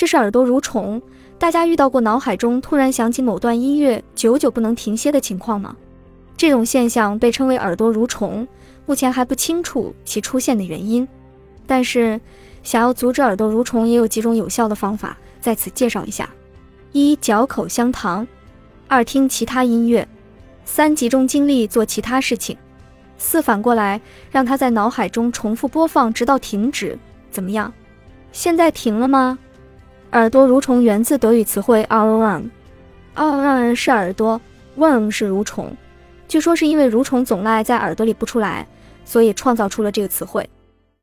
这是耳朵蠕虫。大家遇到过脑海中突然响起某段音乐，久久不能停歇的情况吗？这种现象被称为耳朵蠕虫，目前还不清楚其出现的原因。但是，想要阻止耳朵蠕虫，也有几种有效的方法，在此介绍一下：一、嚼口香糖；二、听其他音乐；三、集中精力做其他事情；四、反过来让它在脑海中重复播放，直到停止。怎么样？现在停了吗？耳朵蠕虫源自德语词汇 Ohren，Ohren 是耳朵，Worm 是蠕虫。据说是因为蠕虫总赖在耳朵里不出来，所以创造出了这个词汇。